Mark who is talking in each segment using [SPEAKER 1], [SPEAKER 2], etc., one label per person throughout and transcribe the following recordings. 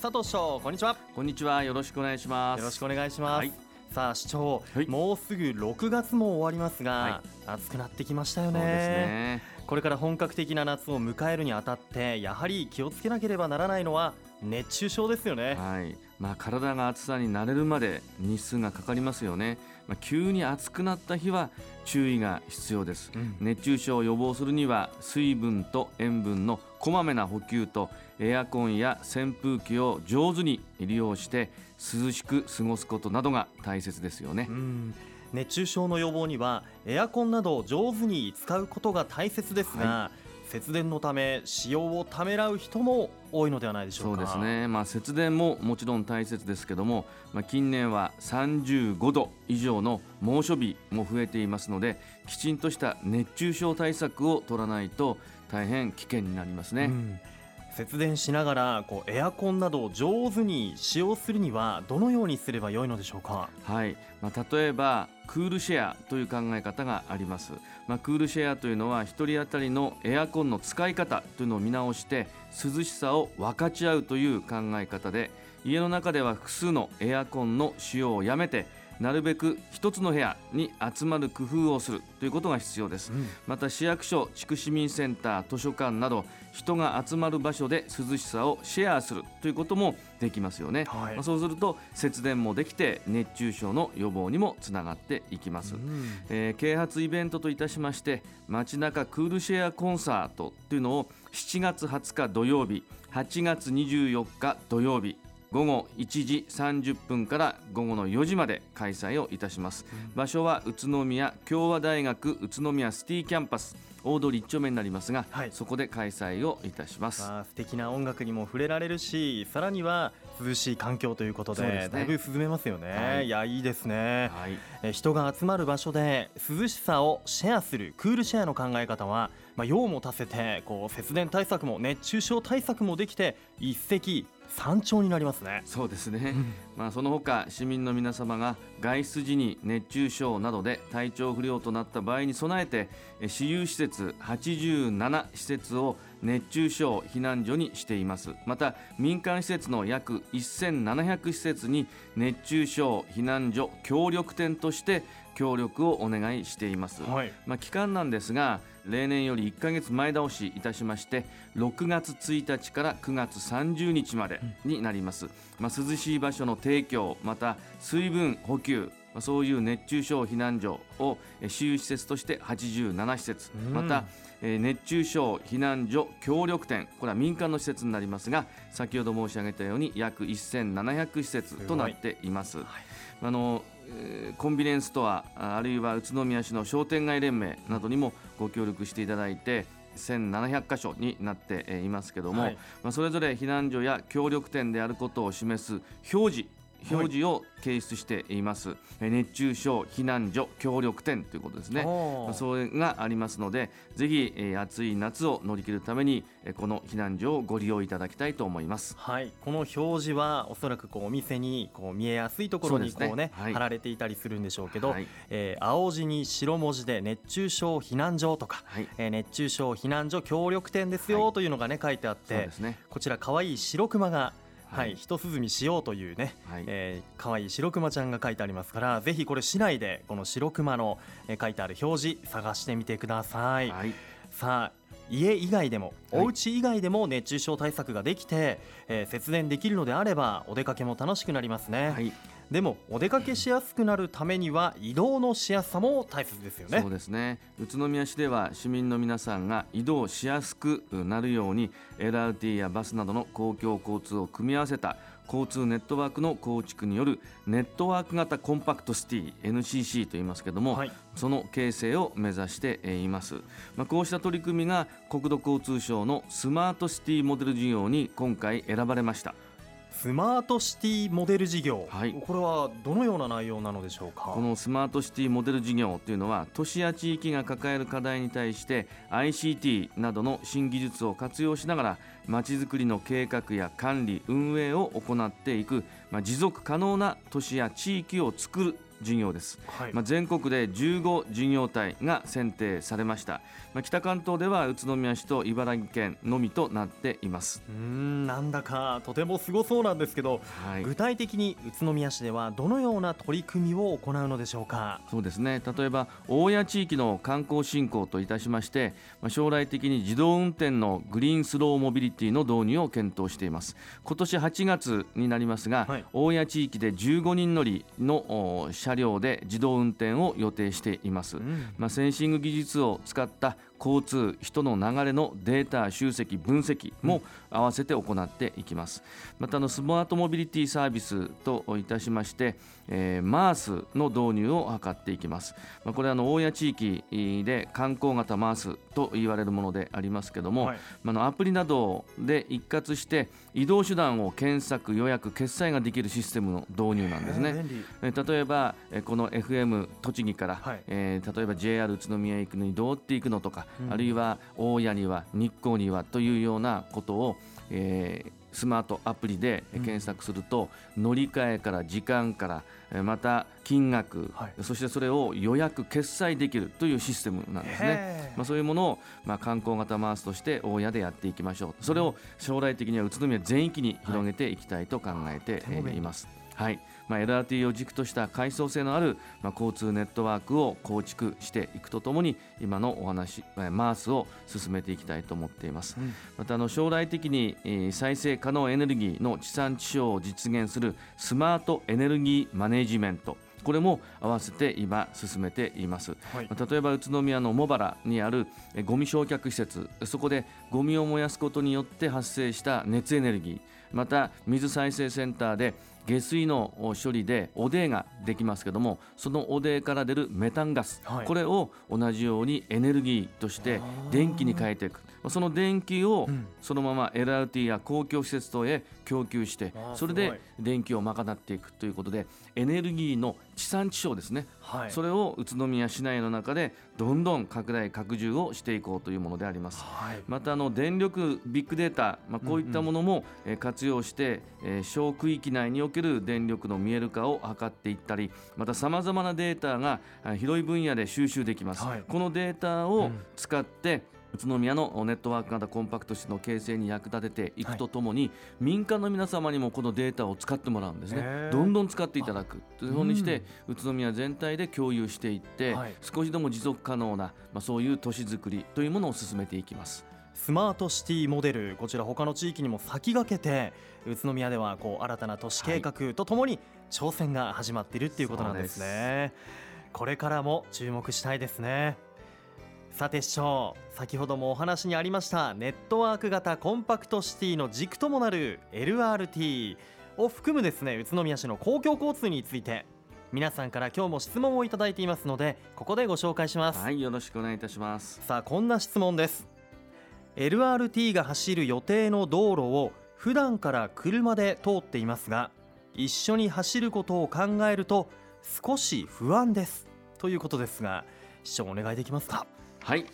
[SPEAKER 1] 佐藤翔こんにちは。
[SPEAKER 2] こんにちはよろしくお願いします。
[SPEAKER 1] よろしくお願いします、
[SPEAKER 2] はい。
[SPEAKER 1] さあ市長、
[SPEAKER 2] はい。
[SPEAKER 1] もうすぐ6月も終わりますが、
[SPEAKER 2] は
[SPEAKER 1] 暑くなってきましたよね。
[SPEAKER 2] ね。
[SPEAKER 1] これから本格的な夏を迎えるにあたってやはり気をつけなければならないのは熱中症ですよね。
[SPEAKER 2] はいまあ、体が暑さに慣れるまで日数がかかりますよね、まあ、急に暑くなった日は注意が必要です、
[SPEAKER 1] うん。
[SPEAKER 2] 熱中症を予防するには水分と塩分のこまめな補給とエアコンや扇風機を上手に利用して涼しく過ごすことなどが大切ですよね。
[SPEAKER 1] う、ん。熱中症の予防にはエアコンなどを上手に使うことが大切ですが、節電のため使用をためらう人も多いのではないでしょ
[SPEAKER 2] そうう
[SPEAKER 1] か
[SPEAKER 2] ですね、まあ、節電ももちろん大切ですけども、まあ、近年は35度以上の猛暑日も増えていますのできちんとした熱中症対策を取らないと大変危険になりますね、
[SPEAKER 1] うん節電しながらこうエアコンなどを上手に使用するにはどのようにすればよいのでしょうか？
[SPEAKER 2] はい。まあ、例えばクールシェアという考え方があります、まあ、クールシェアというのは1人当たりのエアコンの使い方というのを見直して涼しさを分かち合うという考え方で家の中では複数のエアコンの使用をやめてなるべく一つの部屋に集まる工夫をするということが必要です、また市役所地区市民センター図書館など人が集まる場所で涼しさをシェアするということもできますよね、
[SPEAKER 1] はい。
[SPEAKER 2] まあそうすると節電もできて熱中症の予防にもつながっていきます、
[SPEAKER 1] うん。
[SPEAKER 2] えー啓発イベントといたしまして街中クールシェアコンサートというのを7月20日土曜日8月24日土曜日午後1時30分から午後の4時まで開催をいたします、場所は宇都宮共和大学宇都宮シティキャンパス大通り1丁目になりますが、
[SPEAKER 1] はい。
[SPEAKER 2] そこで開催をいたします、
[SPEAKER 1] まあ、素敵な音楽にも触れられるしさらには涼しい環境ということで
[SPEAKER 2] ね。
[SPEAKER 1] だいぶ涼めますよね、
[SPEAKER 2] はい。
[SPEAKER 1] い、やいいですね、
[SPEAKER 2] はい。
[SPEAKER 1] え人が集まる場所で涼しさをシェアするクールシェアの考え方は、まあ、用も足せてこう節電対策も熱中症対策もできて一石三鳥になりますね。
[SPEAKER 2] そうですね、まあ、その他市民の皆様が外出時に熱中症などで体調不良となった場合に備えてえ私有施設87施設を熱中症避難所にしています。また民間施設の約1700施設に熱中症避難所協力店として協力をお願いしています、
[SPEAKER 1] はい。
[SPEAKER 2] まあ、期間なんですが例年より1ヶ月前倒しいたしまして6月1日から9月30日までになります、まあ、涼しい場所の提供また水分補給まあそういう熱中症避難所をえ私有施設として87施設。
[SPEAKER 1] うん。
[SPEAKER 2] またえー熱中症避難所協力店。これは民間の施設になりますが先ほど申し上げたように約1700施設となっています。あのえーコンビニエンスストアああるいは宇都宮市の商店街連盟などにもご協力していただいて1700箇所になってえーいますけども、
[SPEAKER 1] はい。
[SPEAKER 2] まあ、それぞれ避難所や協力店であることを示す表示表示を掲出しています、えー熱中症避難所協力店ということですね。それがありますのでぜひ、えー暑い夏を乗り切るために、えーこの避難所をご利用いただきたいと思います。
[SPEAKER 1] はい、この表示はおそらくこうお店にこう見えやすいところに
[SPEAKER 2] そうね。
[SPEAKER 1] こうね
[SPEAKER 2] はい。
[SPEAKER 1] 貼られていたりするんでしょうけど、
[SPEAKER 2] はい。
[SPEAKER 1] えー青字に白文字で熱中症避難所とか、
[SPEAKER 2] はい。
[SPEAKER 1] えー熱中症避難所協力店ですよ
[SPEAKER 2] はい
[SPEAKER 1] というのがね書いてあって
[SPEAKER 2] ね。
[SPEAKER 1] こちら可愛い白熊がは
[SPEAKER 2] はい。
[SPEAKER 1] い、一涼みしようというね、
[SPEAKER 2] はい。
[SPEAKER 1] えー可愛い白熊ちゃんが書いてありますからぜひこれ市内でこの白熊の、えー書いてある表示探してみてください。
[SPEAKER 2] はい。
[SPEAKER 1] さあ家以外でも
[SPEAKER 2] はい。
[SPEAKER 1] お家以外でも熱中症対策ができて、えー節電できるのであればお出かけも楽しくなりますね、
[SPEAKER 2] はい。
[SPEAKER 1] でもお出かけしやすくなるためには移動のしやすさも大切ですよね。
[SPEAKER 2] そうですね。宇都宮市では市民の皆さんが移動しやすくなるように LRT やバスなどの公共交通を組み合わせた交通ネットワークの構築によるネットワーク型コンパクトシティ NCC と言いますけども、
[SPEAKER 1] はい。
[SPEAKER 2] その形成を目指してえーいます、まあ、こうした取り組みが国土交通省のスマートシティモデル事業に今回選ばれました
[SPEAKER 1] スマートシティモデル事業、
[SPEAKER 2] はい。
[SPEAKER 1] これはどのような内容なのでしょうか？
[SPEAKER 2] このスマートシティモデル事業というのは都市や地域が抱える課題に対して ICT などの新技術を活用しながらまちづくりの計画や管理運営を行っていく、まあ、持続可能な都市や地域を作る事業です、
[SPEAKER 1] はい。
[SPEAKER 2] まあ、全国で15事業体が選定されました、まあ、北関東では宇都宮市と茨城県のみとなっています、
[SPEAKER 1] うーんなんだかとてもすごそうなんですけど、
[SPEAKER 2] はい、
[SPEAKER 1] 具体的に宇都宮市ではどのような取り組みを行うのでしょうか？
[SPEAKER 2] そうですね。例えば大谷地域の観光振興といたしまして、まあ、将来的に自動運転のグリーンスローモビリティの導入を検討しています。今年8月になりますが、
[SPEAKER 1] はい
[SPEAKER 2] 大谷地域で15人乗りのお車両で自動運転を予定しています、
[SPEAKER 1] うん。
[SPEAKER 2] まあ、センシング技術を使った交通人の流れのデータ集積分析も合わせて行っていきます、またあのスマートモビリティサービスといたしまして、えー、MARS の導入を図っていきます、まあ、これはあの大谷地域で観光型 MARS と言われるものでありますけども、
[SPEAKER 1] はい。
[SPEAKER 2] まああのアプリなどで一括して移動手段を検索予約決済ができるシステムの導入なんですね。えー例えばえーこの FM 栃木から、
[SPEAKER 1] はい。
[SPEAKER 2] えー例えば JR 宇都宮へ行くのにどうって行くのとか、
[SPEAKER 1] うん
[SPEAKER 2] あるいは大谷には日光にはというようなことを、えースマートアプリで検索すると、乗り換えから時間からえーまた金額、
[SPEAKER 1] はい。
[SPEAKER 2] そしてそれを予約決済できるというシステムなんですね。まあ、そういうものを、まあ、観光型マースとして大谷でやっていきましょう。それを将来的には宇都宮全域に広げていきたいと考えています。はいまあ、LRT を軸とした階層性のある、まあ、交通ネットワークを構築していくとともに今のお話、えーマースを進めていきたいと思っています。
[SPEAKER 1] うん
[SPEAKER 2] またあの将来的に、えー再生可能エネルギーの地産地消を実現するスマートエネルギーマネジメントこれも合わせて今進めています。
[SPEAKER 1] はい。
[SPEAKER 2] まあ例えば宇都宮の茂原にあるえゴミ焼却施設。そこでゴミを燃やすことによって発生した熱エネルギー。また水再生センターで下水のお処理で汚泥ができますけどもその汚泥から出るメタンガス、
[SPEAKER 1] はい。
[SPEAKER 2] これを同じようにエネルギーとして電気に変えていくその電気を
[SPEAKER 1] うん。
[SPEAKER 2] そのまま LRT や公共施設等へ供給してそれで電気を賄っていくということでエネルギーの地産地消ですね。
[SPEAKER 1] はい。
[SPEAKER 2] それを宇都宮市内の中でどんどん拡大拡充をしていこうというものであります。
[SPEAKER 1] はい。
[SPEAKER 2] またあの電力ビッグデータ、まあ、こういったものもえー活用して、えー小区域内における電力の見える化を図っていったりまたさまざまなデータがあ広い分野で収集できます、
[SPEAKER 1] はい。
[SPEAKER 2] このデータを
[SPEAKER 1] うん。
[SPEAKER 2] 使って、宇都宮のネットワーク型コンパクト市の形成に役立てていくとともに、民間の皆様にもこのデータを使ってもらうんですね。どんどん使っていただく。というふうにして、宇都宮全体で共有していって、
[SPEAKER 1] はい。
[SPEAKER 2] 少しでも持続可能な、まあ、そういう都市づくりというものを進めていきます。
[SPEAKER 1] スマートシティモデルこちら他の地域にも先駆けて宇都宮ではこう新たな都市計画とともに挑戦が始まっているっていうことなんですね。これからも注目したいですねさて市長先ほどもお話にありましたネットワーク型コンパクトシティの軸ともなる LRT を含むですね宇都宮市の公共交通について皆さんから今日も質問をいただいていますのでここでご紹介します、
[SPEAKER 2] はい、よろしくお願いいたします。
[SPEAKER 1] さあこんな質問です。LRT が走る予定の道路を普段から車で通っていますが一緒に走ることを考えると少し不安です。ということですが市長お願いできますか？
[SPEAKER 2] はい。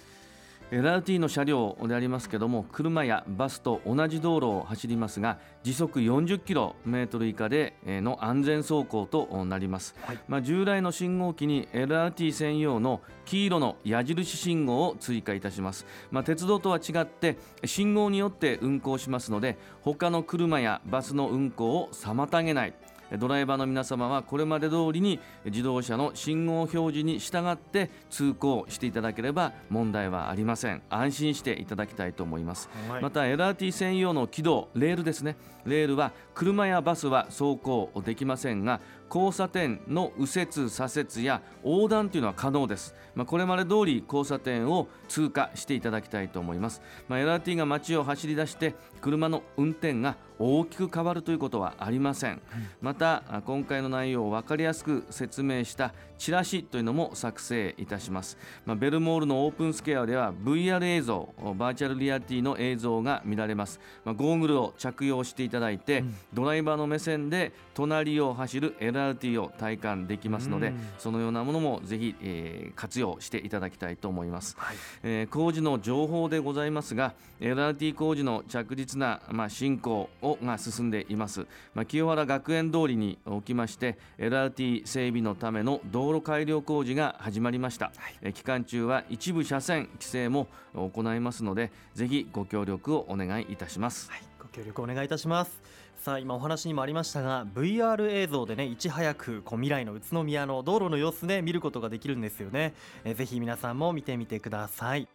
[SPEAKER 2] LRT の車両でありますけども車やバスと同じ道路を走りますが時速40キロメートル以下でえーの安全走行となります、
[SPEAKER 1] はい。
[SPEAKER 2] まあ、従来の信号機に LRT 専用の黄色の矢印信号を追加いたします、まあ、鉄道とは違って信号によって運行しますので他の車やバスの運行を妨げないドライバーの皆様はこれまで通りに自動車の信号表示に従って通行していただければ問題はありません。安心していただきたいと思います。
[SPEAKER 1] はい。
[SPEAKER 2] また LRT 専用の軌道レールですね。レールは車やバスは走行できませんが交差点の右折左折や横断というのは可能です、まあ、これまで通り交差点を通過していただきたいと思います、まあ、LRT が街を走り出して車の運転が大きく変わるということはありません、またあ今回の内容を分かりやすく説明したチラシというのも作成いたします、まあ、ベルモールのオープンスケアでは VR 映像バーチャルリアリティの映像が見られます、まあ、ゴーグルを着用していただいて、ドライバーの目線で隣を走る LRT を体感できますので、
[SPEAKER 1] うん。
[SPEAKER 2] そのようなものもぜひ、えー活用していただきたいと思います。
[SPEAKER 1] はい。
[SPEAKER 2] えー工事の情報でございますが LRT 工事の着実な、まあ、進行をが進んでいます、まあ、清原学園通りにおきまして LRT 整備のための道路改良工事が始まりました、えー期間中は一部車線規制も行いますのでぜひご協力をお願いいたします、
[SPEAKER 1] はい、ご協力お願いいたしますさあ今お話にもありましたが VR 映像でねいち早くこう未来の宇都宮の道路の様子で見ることができるんですよね。えーぜひ皆さんも見てみてください。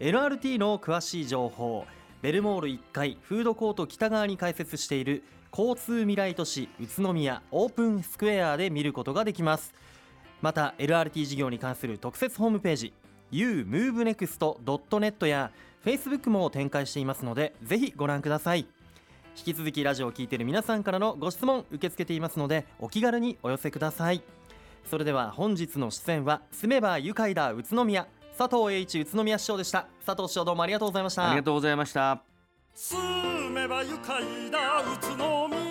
[SPEAKER 1] LRT の詳しい情報。ベルモール1階フードコート北側に開設している交通未来都市宇都宮オープンスクエアで見ることができます。また LRT 事業に関する特設ホームページ umovenext.net や Facebook も展開していますのでぜひご覧ください。引き続きラジオを聞いている皆さんからのご質問受け付けていますのでお気軽にお寄せください。それでは本日の出演は住めば愉快だ宇都宮佐藤栄一宇都宮市長でした。佐藤市長どうもありがとうございました。
[SPEAKER 2] ありがとうございました。
[SPEAKER 3] 住めば愉快だ宇都